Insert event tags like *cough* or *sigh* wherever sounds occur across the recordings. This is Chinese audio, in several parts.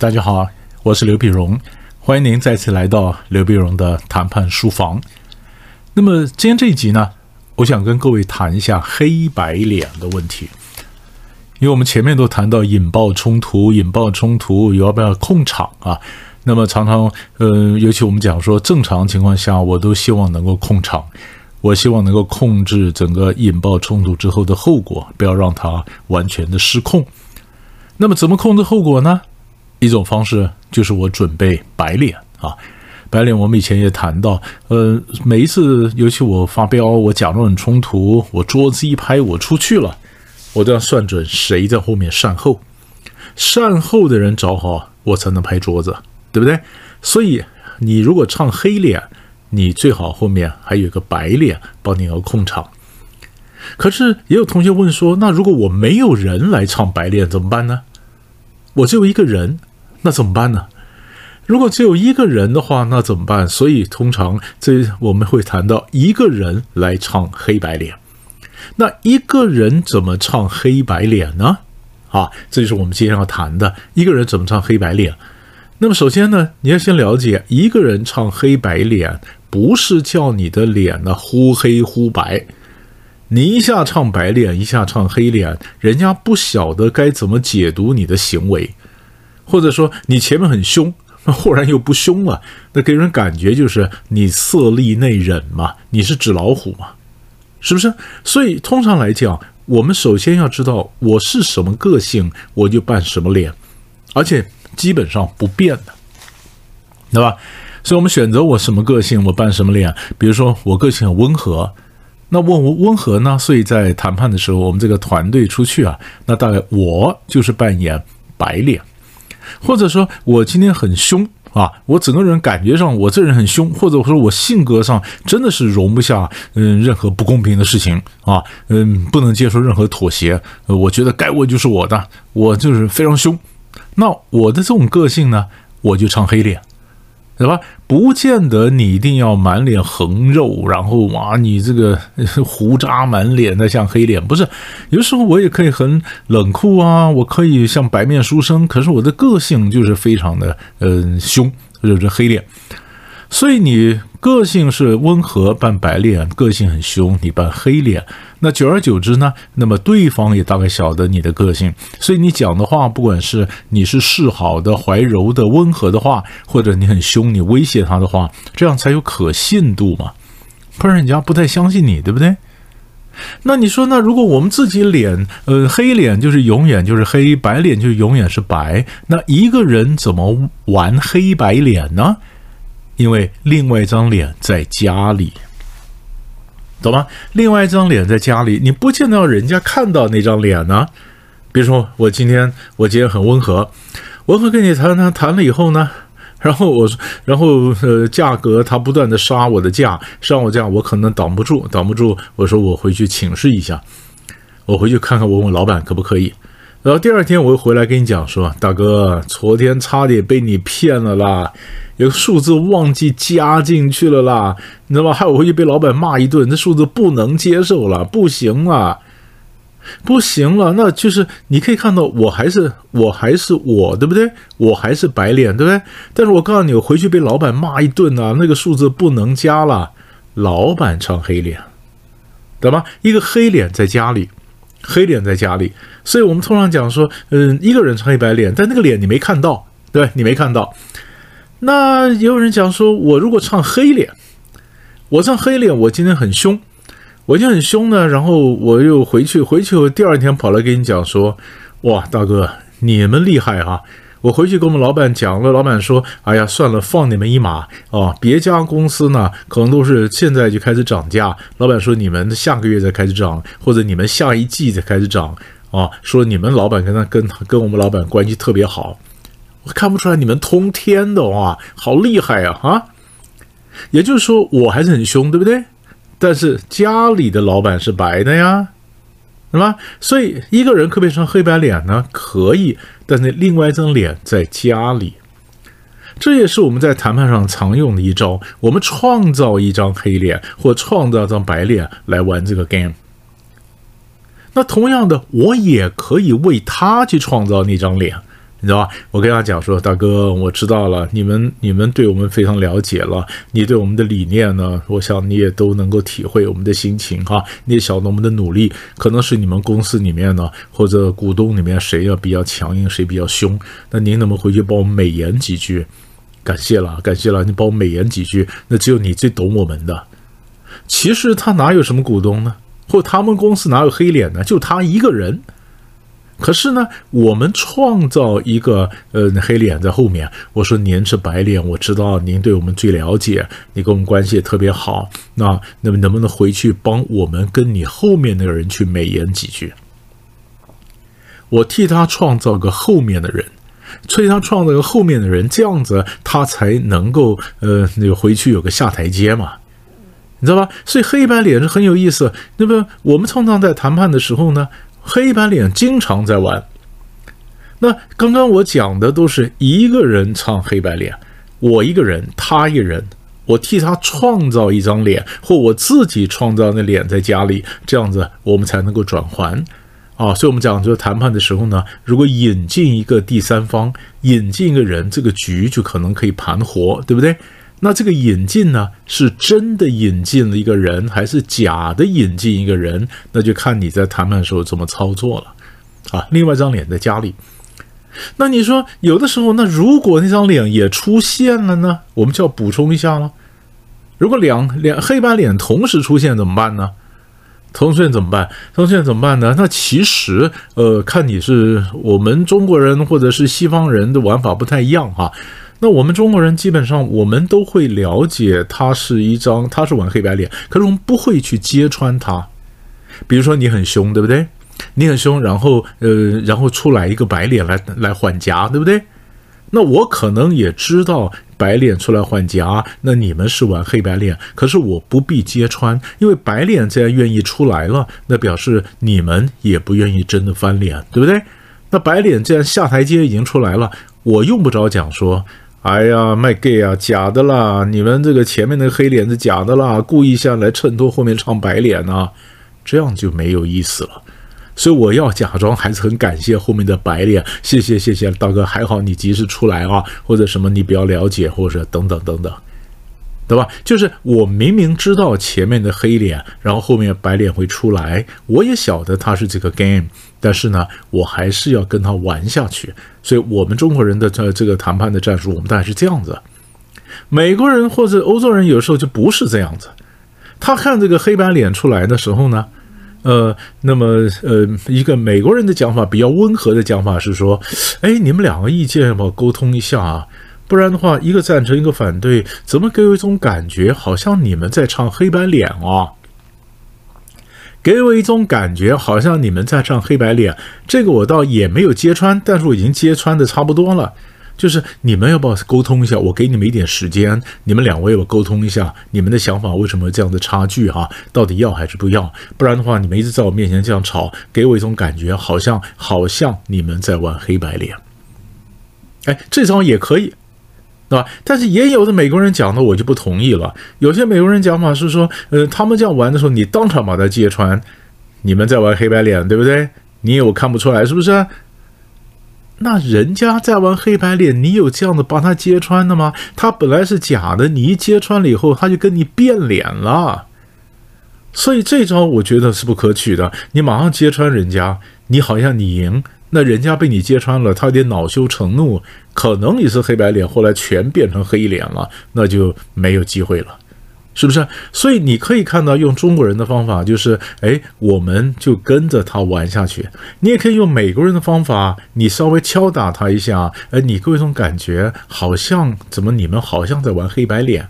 大家好，我是刘碧荣，欢迎您再次来到刘碧荣的谈判书房。那么今天这一集呢，我想跟各位谈一下黑白脸的问题，因为我们前面都谈到引爆冲突，引爆冲突要不要控场啊？那么常常，呃，尤其我们讲说正常情况下，我都希望能够控场，我希望能够控制整个引爆冲突之后的后果，不要让它完全的失控。那么怎么控制后果呢？一种方式就是我准备白脸啊，白脸我们以前也谈到，呃，每一次尤其我发飙，我假装很冲突，我桌子一拍，我出去了，我都要算准谁在后面善后，善后的人找好，我才能拍桌子，对不对？所以你如果唱黑脸，你最好后面还有个白脸帮你要控场。可是也有同学问说，那如果我没有人来唱白脸怎么办呢？我只有一个人，那怎么办呢？如果只有一个人的话，那怎么办？所以通常这我们会谈到一个人来唱黑白脸。那一个人怎么唱黑白脸呢？啊，这就是我们今天要谈的一个人怎么唱黑白脸。那么首先呢，你要先了解一个人唱黑白脸，不是叫你的脸呢忽黑忽白。你一下唱白脸，一下唱黑脸，人家不晓得该怎么解读你的行为，或者说你前面很凶，那 *laughs* 忽然又不凶了，那给人感觉就是你色厉内荏嘛，你是纸老虎嘛，是不是？所以通常来讲，我们首先要知道我是什么个性，我就扮什么脸，而且基本上不变的，对吧？所以我们选择我什么个性，我扮什么脸。比如说我个性很温和。那问我温和呢？所以在谈判的时候，我们这个团队出去啊，那大概我就是扮演白脸，或者说我今天很凶啊，我整个人感觉上我这人很凶，或者说我性格上真的是容不下嗯任何不公平的事情啊，嗯不能接受任何妥协，我觉得该我就是我的，我就是非常凶。那我的这种个性呢，我就唱黑脸。对吧？不见得你一定要满脸横肉，然后哇，你这个 *laughs* 胡渣满脸的像黑脸，不是？有时候我也可以很冷酷啊，我可以像白面书生，可是我的个性就是非常的嗯凶，就是黑脸。所以你个性是温和扮白脸，个性很凶，你扮黑脸。那久而久之呢，那么对方也大概晓得你的个性，所以你讲的话，不管是你是示好的、怀柔的、温和的话，或者你很凶、你威胁他的话，这样才有可信度嘛，不然人家不太相信你，对不对？那你说，那如果我们自己脸，呃，黑脸就是永远就是黑，白脸就永远是白，那一个人怎么玩黑白脸呢？因为另外一张脸在家里。懂吗？另外一张脸在家里，你不见得要人家看到那张脸呢。比如说，我今天我今天很温和，温和跟你谈谈谈了以后呢，然后我然后呃价格他不断的杀我的价，杀我价，我可能挡不住，挡不住。我说我回去请示一下，我回去看看，我问老板可不可以。然后第二天我又回来跟你讲说，大哥，昨天差点被你骗了啦。有个数字忘记加进去了啦，你知道吗？害我回去被老板骂一顿，这数字不能接受了，不行了，不行了。那就是你可以看到，我还是我还是我，对不对？我还是白脸，对不对？但是我告诉你，我回去被老板骂一顿啊，那个数字不能加了，老板唱黑脸，懂吗？一个黑脸在家里，黑脸在家里，所以我们通常讲说，嗯，一个人唱黑白脸，但那个脸你没看到，对你没看到。那也有人讲说，我如果唱黑脸，我唱黑脸，我今天很凶，我就很凶呢。然后我又回去，回去我第二天跑来跟你讲说，哇，大哥，你们厉害啊！我回去跟我们老板讲了，老板说，哎呀，算了，放你们一马啊。别家公司呢，可能都是现在就开始涨价。老板说，你们下个月再开始涨，或者你们下一季再开始涨啊。说你们老板跟他跟跟我们老板关系特别好。我看不出来你们通天的哇，好厉害呀！啊，也就是说我还是很凶，对不对？但是家里的老板是白的呀，是吧？所以一个人可不可以唱黑白脸呢？可以，但是另外一张脸在家里，这也是我们在谈判上常用的一招。我们创造一张黑脸或创造张白脸来玩这个 game。那同样的，我也可以为他去创造那张脸。你知道吧？我跟他讲说，大哥，我知道了，你们你们对我们非常了解了，你对我们的理念呢，我想你也都能够体会我们的心情哈。你也晓得我们的努力，可能是你们公司里面呢，或者股东里面谁要比较强硬，谁比较凶，那您能不能回去帮我们美言几句？感谢了，感谢了，你帮我美言几句，那只有你最懂我们的。其实他哪有什么股东呢？或他们公司哪有黑脸呢？就他一个人。可是呢，我们创造一个呃黑脸在后面。我说您是白脸，我知道您对我们最了解，你跟我们关系也特别好。那那么能不能回去帮我们跟你后面那个人去美言几句？我替他创造个后面的人。催他创造个后面的人，这样子他才能够呃那个回去有个下台阶嘛，你知道吧？所以黑白脸是很有意思。那么我们通常在谈判的时候呢，黑白脸经常在玩。那刚刚我讲的都是一个人唱黑白脸，我一个人，他一人，我替他创造一张脸，或我自己创造那脸在家里，这样子我们才能够转还。啊，所以我们讲，就谈判的时候呢，如果引进一个第三方，引进一个人，这个局就可能可以盘活，对不对？那这个引进呢，是真的引进了一个人，还是假的引进一个人？那就看你在谈判的时候怎么操作了。啊，另外一张脸在家里，那你说有的时候，那如果那张脸也出现了呢？我们就要补充一下了。如果两两黑白脸同时出现怎么办呢？同时出现怎么办？同时出现怎么办呢？那其实，呃，看你是我们中国人或者是西方人的玩法不太一样哈。那我们中国人基本上我们都会了解，他是一张他是玩黑白脸，可是我们不会去揭穿他。比如说你很凶，对不对？你很凶，然后呃，然后出来一个白脸来来换夹，对不对？那我可能也知道。白脸出来换夹，那你们是玩黑白脸，可是我不必揭穿，因为白脸既然愿意出来了，那表示你们也不愿意真的翻脸，对不对？那白脸既然下台阶已经出来了，我用不着讲说，哎呀卖 gay 啊，假的啦，你们这个前面那个黑脸是假的啦，故意下来衬托后面唱白脸呢，这样就没有意思了。所以我要假装还是很感谢后面的白脸，谢谢谢谢大哥，还好你及时出来啊，或者什么你比较了解，或者等等等等，对吧？就是我明明知道前面的黑脸，然后后面白脸会出来，我也晓得他是这个 game，但是呢，我还是要跟他玩下去。所以，我们中国人的这这个谈判的战术，我们大概是这样子。美国人或者欧洲人有时候就不是这样子，他看这个黑白脸出来的时候呢。呃，那么呃，一个美国人的讲法比较温和的讲法是说，哎，你们两个意见要不要沟通一下啊？不然的话，一个赞成一个反对，怎么给我一种感觉，好像你们在唱黑白脸啊？给我一种感觉，好像你们在唱黑白脸。这个我倒也没有揭穿，但是我已经揭穿的差不多了。就是你们要不要沟通一下？我给你们一点时间，你们两位要沟通一下，你们的想法为什么这样的差距？哈，到底要还是不要？不然的话，你们一直在我面前这样吵，给我一种感觉，好像好像你们在玩黑白脸。哎，这招也可以，对吧？但是也有的美国人讲的，我就不同意了。有些美国人讲法是说，呃，他们这样玩的时候，你当场把他揭穿，你们在玩黑白脸，对不对？你有看不出来是不是？那人家在玩黑白脸，你有这样的把他揭穿的吗？他本来是假的，你一揭穿了以后，他就跟你变脸了。所以这招我觉得是不可取的。你马上揭穿人家，你好像你赢，那人家被你揭穿了，他有点恼羞成怒，可能你是黑白脸，后来全变成黑脸了，那就没有机会了。是不是？所以你可以看到，用中国人的方法，就是，哎，我们就跟着他玩下去。你也可以用美国人的方法，你稍微敲打他一下，哎，你给我一种感觉，好像怎么你们好像在玩黑白脸，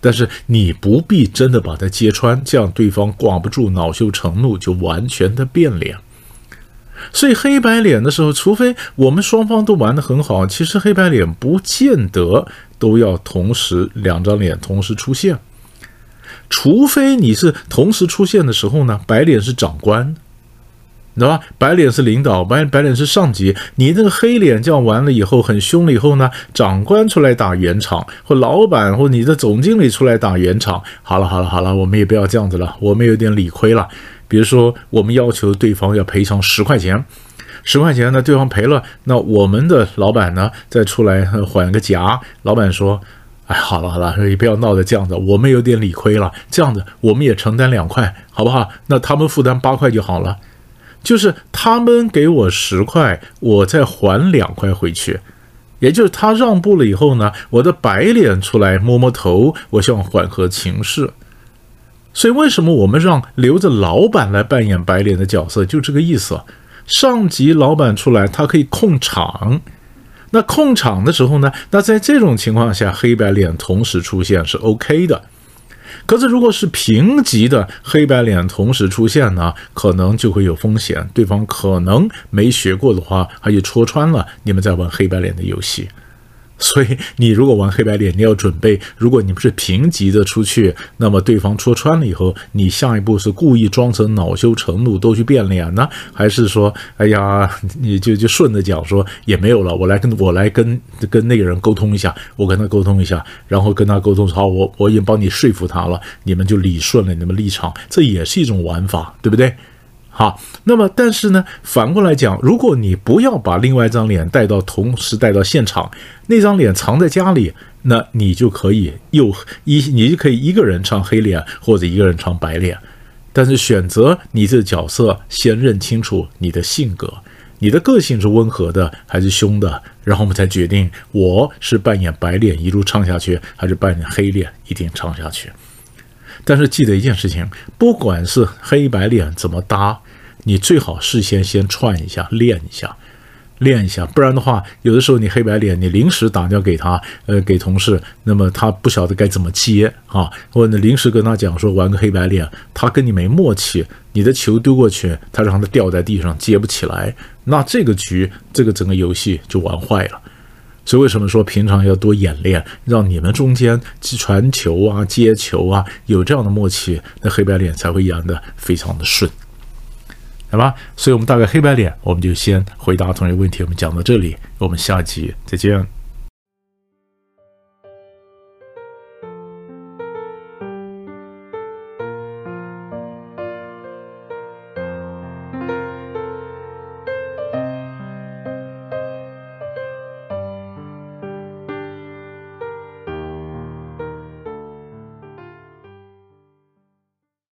但是你不必真的把他揭穿，这样对方挂不住，恼羞成怒，就完全的变脸。所以黑白脸的时候，除非我们双方都玩得很好，其实黑白脸不见得都要同时两张脸同时出现。除非你是同时出现的时候呢，白脸是长官，知道吧？白脸是领导，白白脸是上级。你那个黑脸这样完了以后很凶了以后呢，长官出来打圆场，或老板或你的总经理出来打圆场。好了好了好了，我们也不要这样子了，我们有点理亏了。比如说，我们要求对方要赔偿十块钱，十块钱呢，对方赔了，那我们的老板呢再出来缓个夹。老板说：“哎，好了好了，你不要闹得这样子，我们有点理亏了。这样子，我们也承担两块，好不好？那他们负担八块就好了。就是他们给我十块，我再还两块回去。也就是他让步了以后呢，我的白脸出来摸摸头，我想缓和情势。所以为什么我们让留着老板来扮演白脸的角色，就这个意思。”上级老板出来，他可以控场。那控场的时候呢？那在这种情况下，黑白脸同时出现是 OK 的。可是如果是平级的黑白脸同时出现呢，可能就会有风险。对方可能没学过的话，他就戳穿了你们在玩黑白脸的游戏。所以，你如果玩黑白脸，你要准备，如果你不是平级的出去，那么对方戳穿了以后，你下一步是故意装成恼羞成怒都去变脸呢，还是说，哎呀，你就就顺着讲说也没有了，我来跟我来跟跟那个人沟通一下，我跟他沟通一下，然后跟他沟通好，我我已经帮你说服他了，你们就理顺了你们立场，这也是一种玩法，对不对？好，那么但是呢，反过来讲，如果你不要把另外一张脸带到同时带到现场，那张脸藏在家里，那你就可以又一你就可以一个人唱黑脸或者一个人唱白脸，但是选择你这角色，先认清楚你的性格，你的个性是温和的还是凶的，然后我们才决定我是扮演白脸一路唱下去，还是扮演黑脸一定唱下去。但是记得一件事情，不管是黑白脸怎么搭。你最好事先先串一下，练一下，练一下，不然的话，有的时候你黑白脸，你临时打电话给他，呃，给同事，那么他不晓得该怎么接啊，或者临时跟他讲说玩个黑白脸，他跟你没默契，你的球丢过去，他让他掉在地上接不起来，那这个局，这个整个游戏就玩坏了。所以为什么说平常要多演练，让你们中间去传球啊、接球啊有这样的默契，那黑白脸才会演得非常的顺。好吧，所以我们大概黑白脸，我们就先回答同学问题。我们讲到这里，我们下集再见。